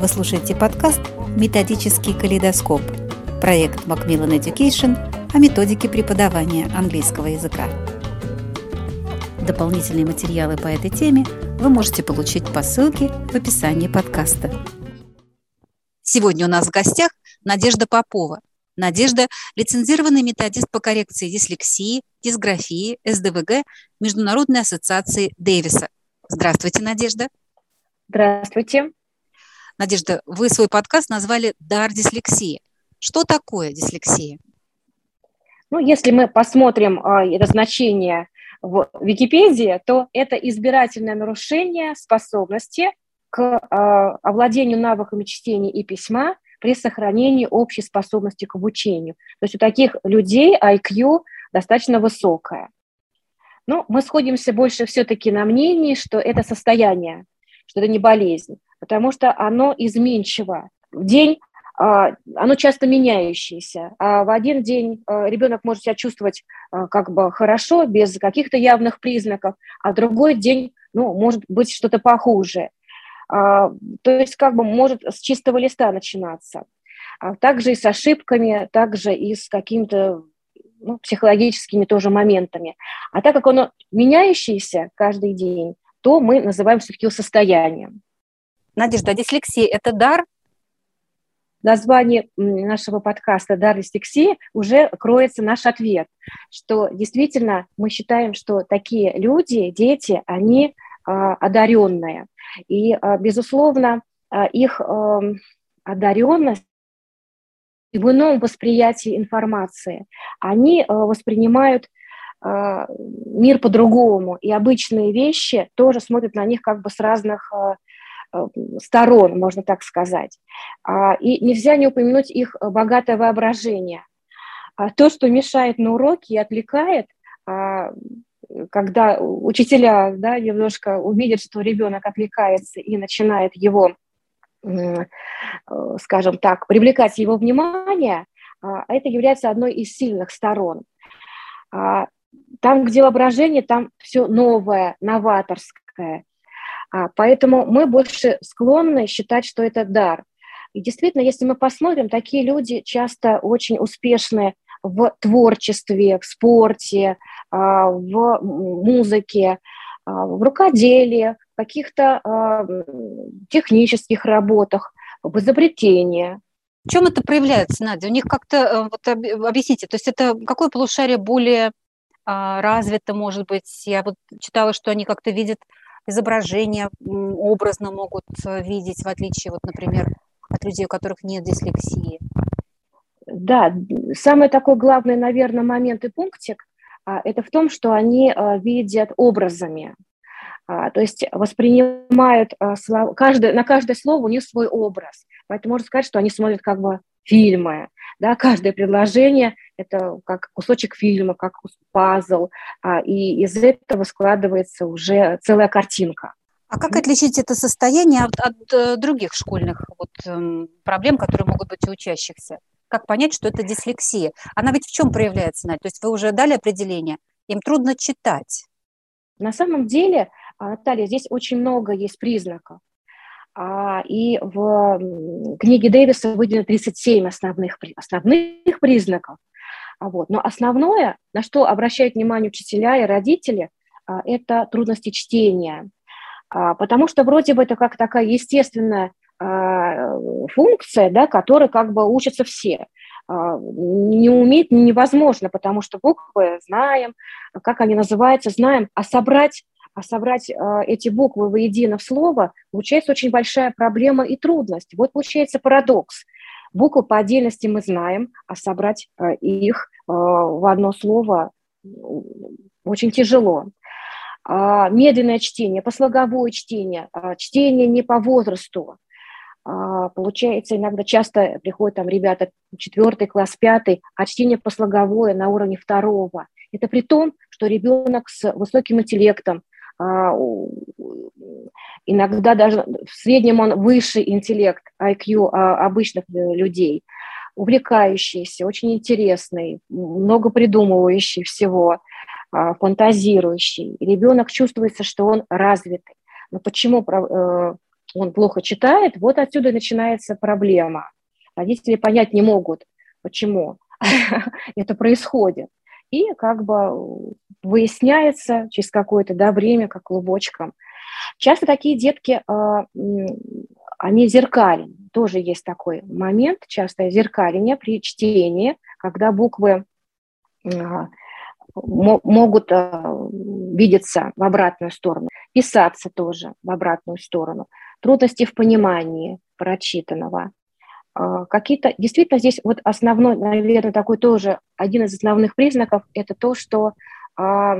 Вы слушаете подкаст «Методический калейдоскоп» – проект Macmillan Education о методике преподавания английского языка. Дополнительные материалы по этой теме вы можете получить по ссылке в описании подкаста. Сегодня у нас в гостях Надежда Попова. Надежда – лицензированный методист по коррекции дислексии, дисграфии, СДВГ Международной ассоциации Дэвиса. Здравствуйте, Надежда. Здравствуйте. Надежда, вы свой подкаст назвали «Дар дислексии». Что такое дислексия? Ну, если мы посмотрим э, это значение в Википедии, то это избирательное нарушение способности к э, овладению навыками чтения и письма при сохранении общей способности к обучению. То есть у таких людей IQ достаточно высокое. Но мы сходимся больше все-таки на мнении, что это состояние, что это не болезнь, потому что оно изменчиво. В день а, оно часто меняющееся. А в один день а, ребенок может себя чувствовать а, как бы хорошо, без каких-то явных признаков, а в другой день, ну, может быть что-то похуже. То есть как бы может с чистого листа начинаться. Также и с ошибками, также и с какими-то ну, психологическими тоже моментами. А так как оно меняющееся каждый день, то мы называем все-таки состоянием. Надежда, а дислексия – это дар названии нашего подкаста «Дар дислексии» уже кроется наш ответ, что действительно мы считаем, что такие люди, дети, они а, одаренные. И, а, безусловно, а, их а, одаренность в ином восприятии информации. Они а, воспринимают мир по-другому, и обычные вещи тоже смотрят на них как бы с разных Э, сторон, можно так сказать. А, и нельзя не упомянуть их богатое воображение. А то, что мешает на уроке и отвлекает, а, когда учителя да, немножко увидят, что ребенок отвлекается и начинает его, э, скажем так, привлекать его внимание, это является одной из сильных сторон. Там, где воображение, там все новое, новаторское, поэтому мы больше склонны считать, что это дар. И действительно, если мы посмотрим, такие люди часто очень успешны в творчестве, в спорте, а, в музыке, а, в рукоделии, в каких-то технических работах, в изобретении. В чем это проявляется, Надя? У них как-то, э, вот объясните, то есть это какое полушарие более развито, может быть? Я вот читала, что они как-то видят изображения образно могут э, видеть, в отличие, вот, например, от людей, у которых нет дислексии? Да, самый такой главный, наверное, момент и пунктик а, это в том, что они а, видят образами. А, то есть воспринимают каждое, на каждое слово у них свой образ. Поэтому можно сказать, что они смотрят как бы фильмы. Да, каждое предложение – это как кусочек фильма, как пазл, а, и из этого складывается уже целая картинка. А как отличить это состояние от, от э, других школьных вот, эм, проблем, которые могут быть у учащихся? Как понять, что это дислексия? Она ведь в чем проявляется, Надя? То есть вы уже дали определение, им трудно читать. На самом деле, а, Наталья, здесь очень много есть признаков. А, и в книге Дэвиса выделено 37 основных, основных признаков. А вот. Но основное, на что обращают внимание учителя и родители, а, это трудности чтения. Потому что вроде бы это как такая естественная функция, да, которой как бы учатся все. Не уметь невозможно, потому что буквы знаем, как они называются, знаем, а собрать а собрать э, эти буквы воедино в слово, получается очень большая проблема и трудность. Вот получается парадокс. Буквы по отдельности мы знаем, а собрать э, их э, в одно слово очень тяжело. А, медленное чтение, послоговое чтение, а, чтение не по возрасту. А, получается, иногда часто приходят там ребята четвертый класс, пятый, а чтение послоговое на уровне второго. Это при том, что ребенок с высоким интеллектом, иногда даже в среднем он выше интеллект, IQ а, обычных э, людей, увлекающийся, очень интересный, много придумывающий всего, а, фантазирующий. ребенок чувствуется, что он развитый. Но почему э, он плохо читает, вот отсюда начинается проблема. Родители понять не могут, почему это происходит. И как бы выясняется через какое-то да, время, как клубочком. Часто такие детки, а, они зеркален. Тоже есть такой момент, частое зеркаление при чтении, когда буквы а, могут видеться в обратную сторону, писаться тоже в обратную сторону, трудности в понимании прочитанного. А, какие-то, действительно, здесь вот основной, наверное, такой тоже один из основных признаков – это то, что а,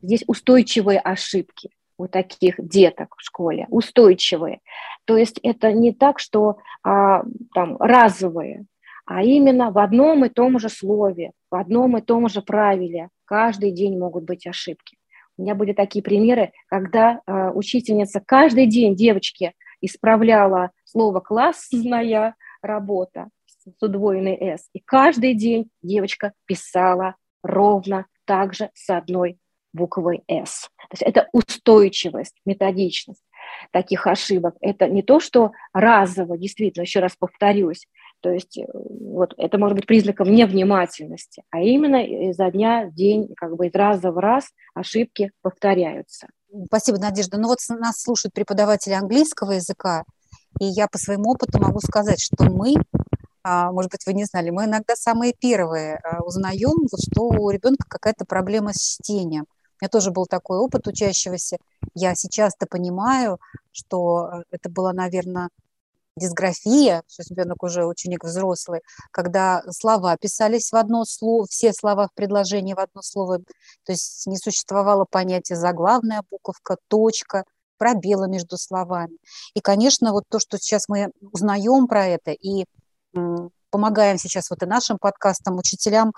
здесь устойчивые ошибки у таких деток в школе, устойчивые. То есть это не так, что а, там разовые, а именно в одном и том же слове, в одном и том же правиле каждый день могут быть ошибки. У меня были такие примеры, когда э, учительница каждый день девочке исправляла слово «классная работа» с удвоенной «с», и каждый день девочка писала ровно так же с одной буквой «с». То есть это устойчивость, методичность таких ошибок. Это не то, что разово, действительно, еще раз повторюсь, то есть э, вот это может быть признаком невнимательности, а именно изо дня в день, как бы из раза в раз ошибки повторяются. Спасибо, Надежда. Ну вот нас слушают преподаватели английского языка, и я по своему опыту могу сказать, что мы, а, может быть, вы не знали, мы иногда самые первые а, узнаем, что у ребенка какая-то проблема с чтением. У меня тоже был такой опыт учащегося. Я сейчас-то понимаю, что э, это было, наверное, дисграфия, что ребенок уже ученик взрослый, когда слова писались в одно слово, все слова в предложении в одно слово, то есть не существовало понятия заглавная буковка, точка, пробелы между словами. И, конечно, вот то, что сейчас мы узнаем про это и помогаем сейчас вот и нашим подкастам, учителям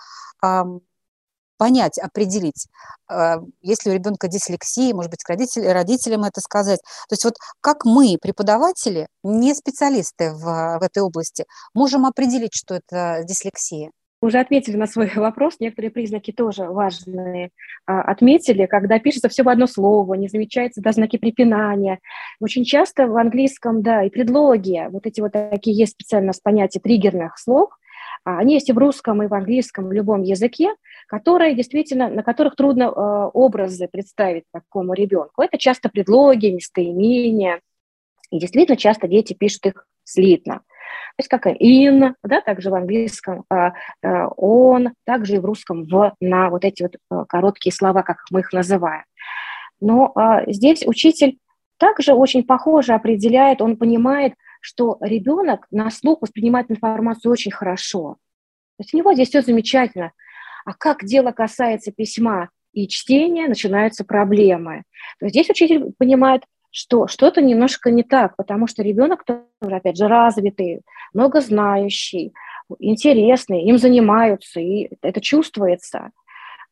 понять, определить, э, есть ли у ребенка дислексия, может быть, родитель, родителям это сказать. То есть вот как мы, преподаватели, не специалисты в, в этой области, можем определить, что это дислексия? Уже отметили на свой вопрос, некоторые признаки тоже важные. А, отметили, когда пишется все в одно слово, не замечаются да, знаки препинания. Очень часто в английском, да, и предлоги, вот эти вот такие есть специально понятие триггерных слов, а, они есть и в русском, и в английском, в любом языке, которые действительно, на которых трудно э, образы представить такому ребенку. Это часто предлоги, местоимения. И действительно часто дети пишут их слитно. То есть как in, да, также в английском э, э, он, также и в русском в, на вот эти вот э, короткие слова, как мы их называем. Но э, здесь учитель также очень похоже определяет, он понимает, что ребенок на слух воспринимает информацию очень хорошо. То есть у него здесь все замечательно. А как дело касается письма и чтения, начинаются проблемы. То есть здесь учитель понимает, что что-то немножко не так, потому что ребенок тоже, опять же, развитый, многознающий, интересный, им занимаются, и это чувствуется.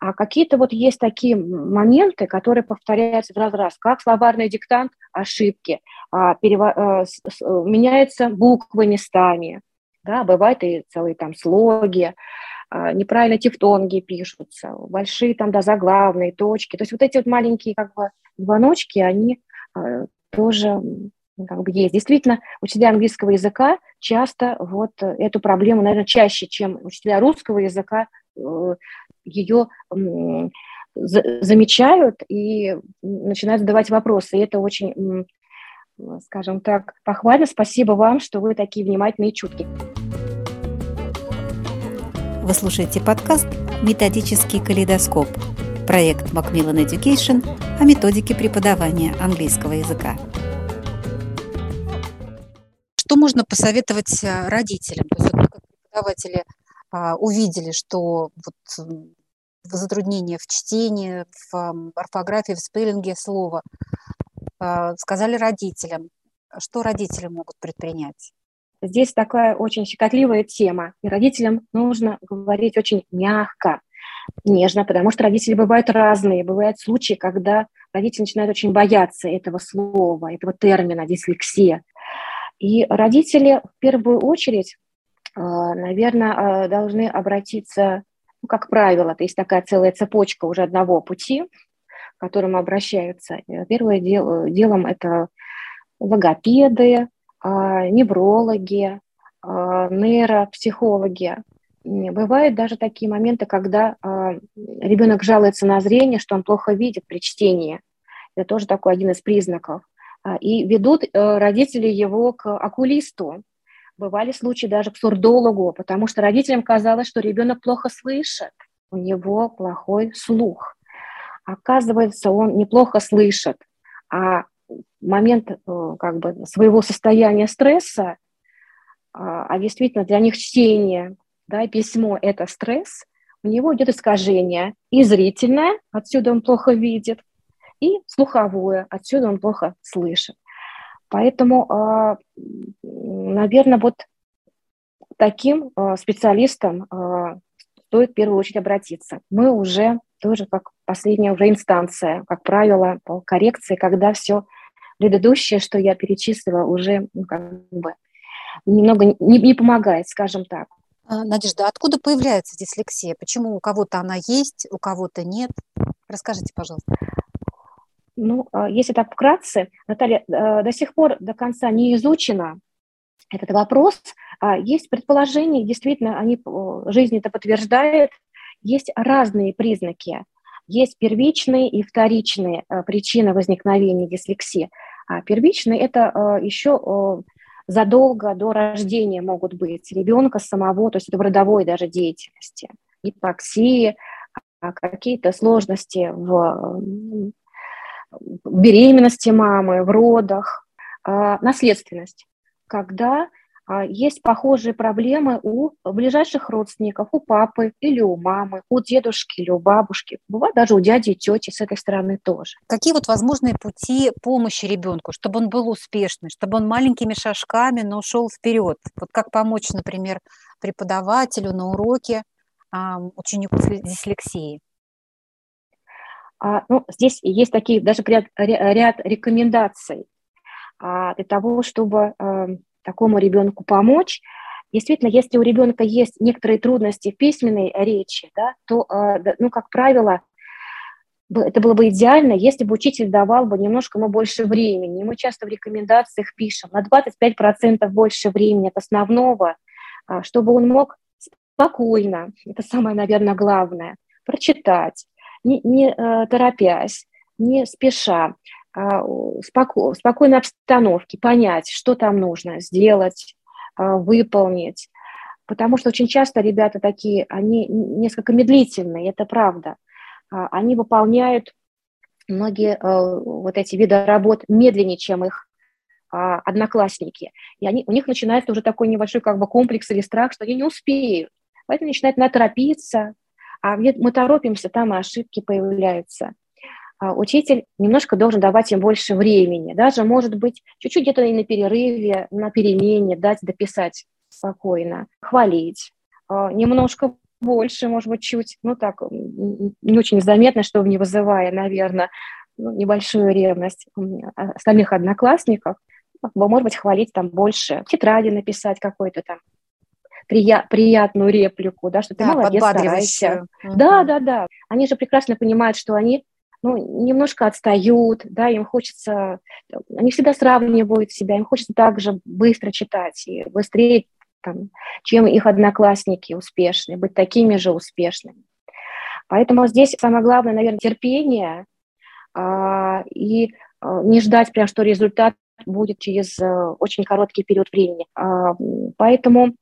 А какие-то вот есть такие моменты, которые повторяются в раз-раз, как словарный диктант, ошибки, а, перево... С, с, меняются буквы местами, да, бывают и целые там слоги, а, неправильно тефтонги пишутся, большие там, да, заглавные точки. То есть вот эти вот маленькие как бы звоночки, они тоже как бы есть. Действительно, учителя английского языка часто вот эту проблему, наверное, чаще, чем учителя русского языка, э, ее замечают и начинают задавать вопросы. И это очень, скажем так, похвально. Спасибо вам, что вы такие внимательные и чуткие. Вы слушаете подкаст «Методический калейдоскоп» проект Macmillan Education о методике преподавания английского языка. Что можно посоветовать э, родителям? То есть, как преподаватели а, увидели, что вот затруднения в чтении, в орфографии, в спеллинге слова, а, сказали родителям. Что родители могут предпринять? Здесь такая очень щекотливая тема, и родителям нужно говорить очень мягко, нежно, потому что родители бывают разные. Бывают случаи, когда родители начинают очень бояться этого слова, этого термина дислексия. И родители в первую очередь, а, наверное, а, должны обратиться, ну, как правило, то есть такая целая цепочка уже одного пути, к которому обращаются. Первое дело, делом это логопеды, неврологи, нейропсихологи. Бывают даже такие моменты, когда ребенок жалуется на зрение, что он плохо видит при чтении. Это тоже такой один из признаков. И ведут родители его к окулисту, Бывали случаи даже к сурдологу, потому что родителям казалось, что ребенок плохо слышит, у него плохой слух. Оказывается, он неплохо слышит, а момент э, как бы своего состояния стресса, а, а действительно для них чтение, да, письмо – это стресс, у него идет искажение и зрительное, отсюда он плохо видит, и слуховое, отсюда он плохо слышит. Поэтому, а, наверное, вот таким а, специалистам а, стоит в первую очередь обратиться. Мы уже тоже как последняя уже инстанция, как правило, по коррекции, когда все предыдущее, что я перечислила, уже ну, как бы немного не, не помогает, скажем так. Надежда, откуда появляется дислексия? Почему у кого-то она есть, у кого-то нет? Расскажите, пожалуйста. Ну, а, если так вкратце, Наталья, до сих пор до конца не изучено этот вопрос. А, есть предположения, действительно, они, жизнь это подтверждает, есть разные признаки. Есть первичные и вторичные причины возникновения дислексии. А первичные – это еще задолго до рождения могут быть ребенка самого, то есть это в родовой даже деятельности, гипоксии, какие-то сложности в беременности мамы, в родах, а, наследственность, когда а, есть похожие проблемы у ближайших родственников, у папы или у мамы, у дедушки или у бабушки, бывает даже у дяди и тети с этой стороны тоже. Какие вот возможные пути помощи ребенку, чтобы он был успешный, чтобы он маленькими шажками, но ушел вперед? Вот как помочь, например, преподавателю на уроке ученику с дислексией? А, ну, здесь есть такие даже ряд, ряд рекомендаций а, для того, чтобы а, такому ребенку помочь. Действительно, если у ребенка есть некоторые трудности в письменной речи, да, то, а, ну, как правило, это было бы идеально, если бы учитель давал бы немножко ему больше времени. Мы часто в рекомендациях пишем на 25% больше времени от основного, а, чтобы он мог спокойно, это самое, наверное, главное, прочитать, не, не э, торопясь, не спеша, споко, в спокойной обстановке понять, что там нужно сделать, а, выполнить. Потому что очень часто ребята такие, они несколько медлительные, это правда. А, они выполняют многие вот эти виды работ медленнее, чем их одноклассники. И они, у них начинается уже такой небольшой как бы комплекс или страх, что они не успеют. Поэтому начинают наторопиться, а мы торопимся, там и ошибки появляются. А учитель немножко должен давать им больше времени, даже, может быть, чуть-чуть где-то и на перерыве, на перемене дать дописать спокойно, хвалить, а, немножко больше, может быть, чуть, ну так, не очень заметно, чтобы не вызывая, наверное, ну, небольшую ревность остальных одноклассников, может быть, хвалить там больше, тетради написать какой-то там прия- приятную реплику, да, что ты да, молодец, старайся. Угу. Да, да, да. Они же прекрасно понимают, что они ну, немножко отстают, да, им хочется, они всегда сравнивают себя, им хочется также быстро читать и быстрее, там, чем их одноклассники успешные, быть такими же успешными. Поэтому здесь самое главное, наверное, терпение а, и а, не ждать прям, что результат будет через а, очень короткий период времени. А, поэтому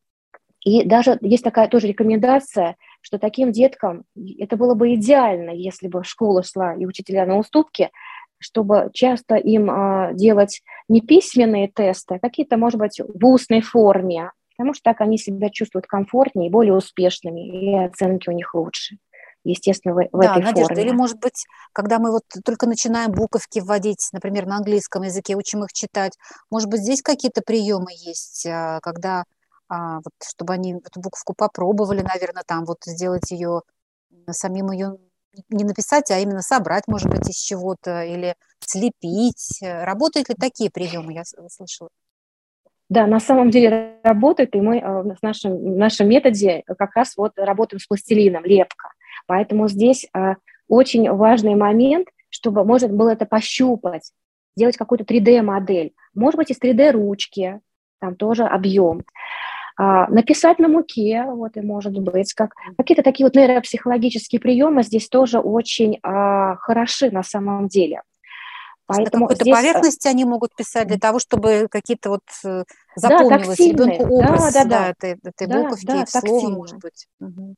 и даже есть такая тоже рекомендация, что таким деткам это было бы идеально, если бы школа шла и учителя на уступки, чтобы часто им а, делать не письменные тесты, а какие-то, может быть, в устной форме, потому что так они себя чувствуют комфортнее и более успешными, и оценки у них лучше естественно, в, в да, этой Надежда, форме. или, может быть, когда мы вот только начинаем буковки вводить, например, на английском языке, учим их читать, может быть, здесь какие-то приемы есть, а, когда а, вот, чтобы они эту буковку попробовали, наверное, там вот сделать ее, самим ее не написать, а именно собрать, может быть, из чего-то или слепить. Работают ли такие приемы, я слышала? Да, на самом деле работает, и мы э, в нашем, в нашем методе как раз вот работаем с пластилином, лепка. Поэтому здесь э, очень важный момент, чтобы можно было это пощупать, сделать какую-то 3D-модель, может быть, из 3D-ручки, там тоже объем. А, написать на муке, вот и может быть, как какие-то такие вот нейропсихологические приемы здесь тоже очень а, хороши на самом деле. Поэтому на какой-то здесь... Э, поверхности они могут писать для того, чтобы какие-то вот э, запомнилось да, ребенку образ да, да, да. Да, этой, этой да, буковки да, и слова, может быть. Угу.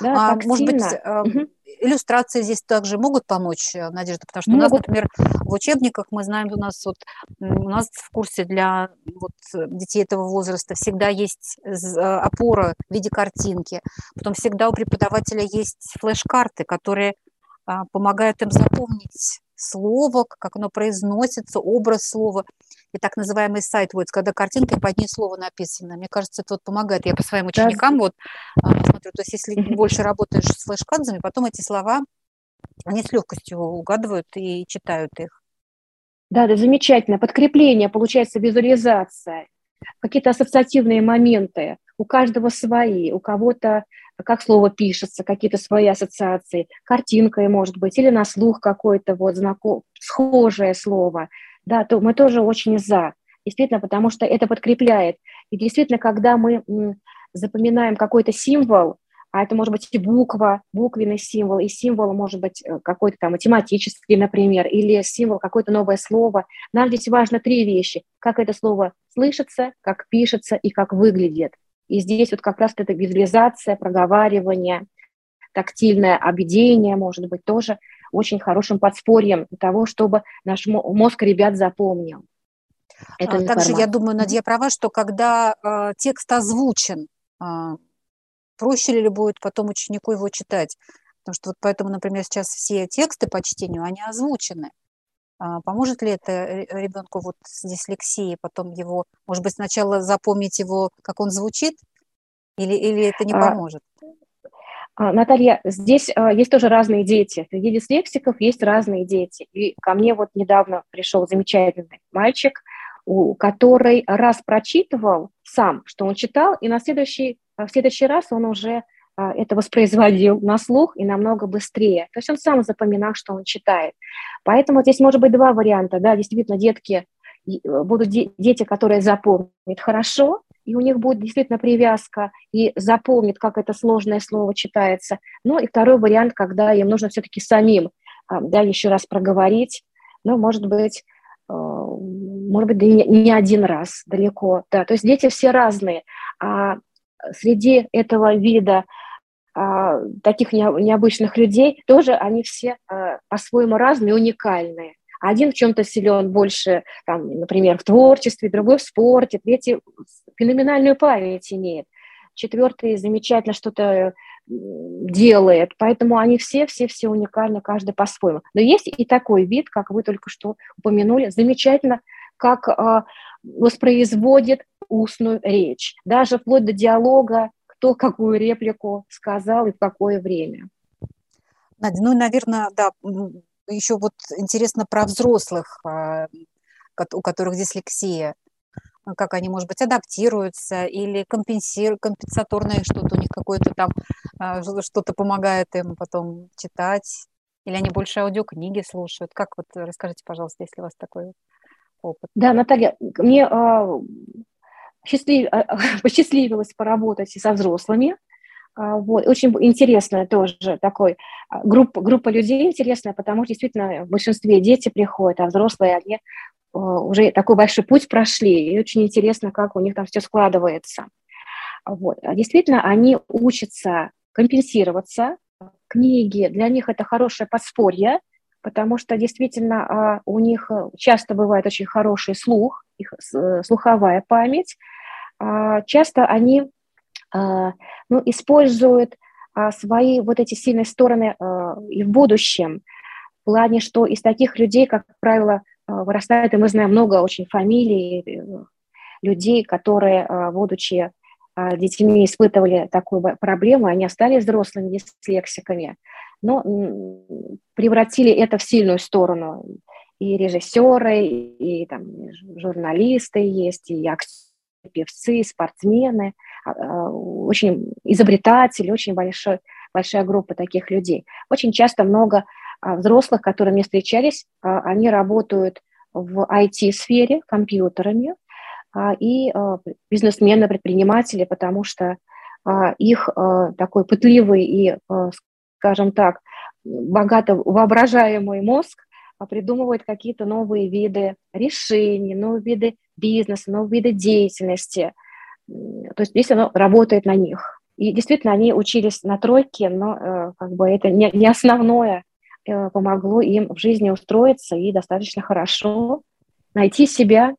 Да, а, может быть, угу. Иллюстрации здесь также могут помочь, э, Надежда, потому что могут. у нас, например, в учебниках мы знаем, у нас вот у нас в курсе для вот детей этого возраста всегда есть опора в виде картинки, потом всегда у преподавателя есть флеш-карты, которые а, помогают им запомнить слово, как оно произносится, образ слова и так называемый сайт words, когда картинкой под ней слово написано. Мне кажется, это вот помогает. Я по своим ученикам да. вот а, смотрю, то есть если больше работаешь с флешкардами, потом эти слова, они с легкостью угадывают и читают их. Да, да, замечательно. Подкрепление, получается, визуализация, какие-то ассоциативные моменты. У каждого свои, у кого-то как слово пишется, какие-то свои ассоциации, картинкой, может быть, или на слух какое-то вот знаком, схожее слово, да, то мы тоже очень за. Действительно, потому что это подкрепляет. И действительно, когда мы запоминаем какой-то символ, а это может быть и буква, буквенный символ, и символ может быть э, какой-то там математический, например, или символ, какое-то новое слово. Нам здесь важно три вещи. Как это слово слышится, как пишется и как выглядит. И здесь вот как раз эта визуализация, проговаривание, тактильное объедение, может быть, тоже очень хорошим подспорьем того, чтобы наш мозг ребят запомнил. Эту а, Также я думаю, Надя права, что когда э, текст озвучен, э, проще ли будет потом ученику его читать? Потому что вот поэтому, например, сейчас все тексты по чтению, они озвучены. А, поможет ли это ребенку вот с дислексией потом его, может быть, сначала запомнить его, как он звучит, или, или это не а, поможет? А, Наталья, здесь есть тоже разные дети. Среди дислексиков есть разные дети. И ко мне вот недавно пришел замечательный мальчик, у, который раз прочитывал сам, что он читал, и на следующий, в следующий раз он уже это воспроизводил на слух и намного быстрее. То есть он сам запоминал, что он читает. Поэтому здесь может быть два варианта. Да, действительно, детки э, будут дети, которые запомнят хорошо, и у них будет действительно привязка, и запомнит, как это сложное слово читается. Ну и второй вариант, когда им нужно все-таки самим а, да, еще раз проговорить, ну, может быть, э, может быть, не один раз далеко. Да. То есть дети все разные. А среди этого вида а, таких необычных людей, тоже они все а, по-своему разные, уникальные. Один в чем-то силен больше, там, например, в творчестве, другой в спорте, третий феноменальную память имеет, четвертый замечательно что-то делает. Поэтому они все, все, все уникальны, каждый по-своему. Но есть и такой вид, как вы только что упомянули, замечательно, как э, воспроизводит устную речь, даже вплоть до диалога кто какую реплику сказал и в какое время. Надя, ну, наверное, да, еще вот интересно про взрослых, а, у которых дислексия, как они, может быть, адаптируются или компенсируют, компенсаторное что-то у них какое-то там, а, что-то помогает им потом читать, или они больше аудиокниги слушают. Как вот, расскажите, пожалуйста, если у вас такой опыт. Да, Наталья, мне а, счастлив... А, посчастливилось поработать со взрослыми. А, вот. Очень интересная тоже такой а, группа, группа людей интересная, потому что действительно в большинстве дети приходят, а взрослые они уже такой большой путь прошли, и очень интересно, как у них там все складывается. Вот. Действительно, они учатся компенсироваться. Книги для них это хорошее подспорье, потому что действительно у них часто бывает очень хороший слух, их э, слуховая память, часто они а, ну, используют а, свои вот эти сильные стороны и в будущем, в плане, что из таких людей, как правило, вырастает, и мы знаем много очень фамилий, э, людей, которые, будучи детьми, испытывали такую проблему, они остались взрослыми дислексиками, но превратили это в сильную сторону. И режиссеры, и там журналисты есть, и актеры, певцы, спортсмены, а, а, очень изобретатели, очень большой, большая группа таких людей. Очень часто много а, взрослых, которые мне встречались, они работают в IT-сфере компьютерами и бизнесмены, предприниматели, потому что их такой пытливый и, скажем так, богато воображаемый мозг придумывает какие-то новые виды решений, новые виды бизнеса, новые виды деятельности. То есть здесь оно работает на них. И действительно, они учились на тройке, но э, как бы это не, не основное э, помогло им в жизни устроиться и достаточно хорошо найти себя.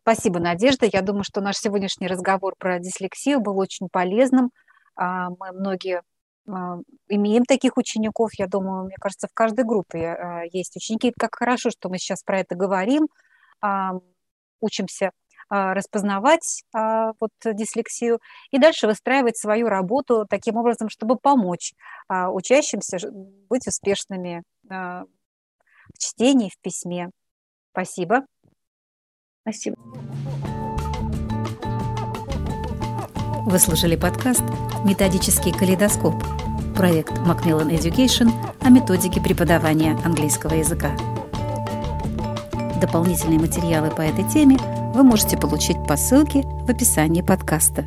Спасибо, Надежда. Я думаю, что наш сегодняшний разговор про дислексию был очень полезным. А, мы многие а, имеем таких учеников, я думаю, мне кажется, в каждой группе а, есть ученики. Как хорошо, что мы сейчас про это говорим, учимся распознавать вот дислексию и дальше выстраивать свою работу таким образом, чтобы помочь учащимся быть успешными в чтении, в письме. Спасибо. Спасибо. Вы слушали подкаст «Методический калейдоскоп» проект Macmillan Education о методике преподавания английского языка. Дополнительные материалы по этой теме вы можете получить по ссылке в описании подкаста.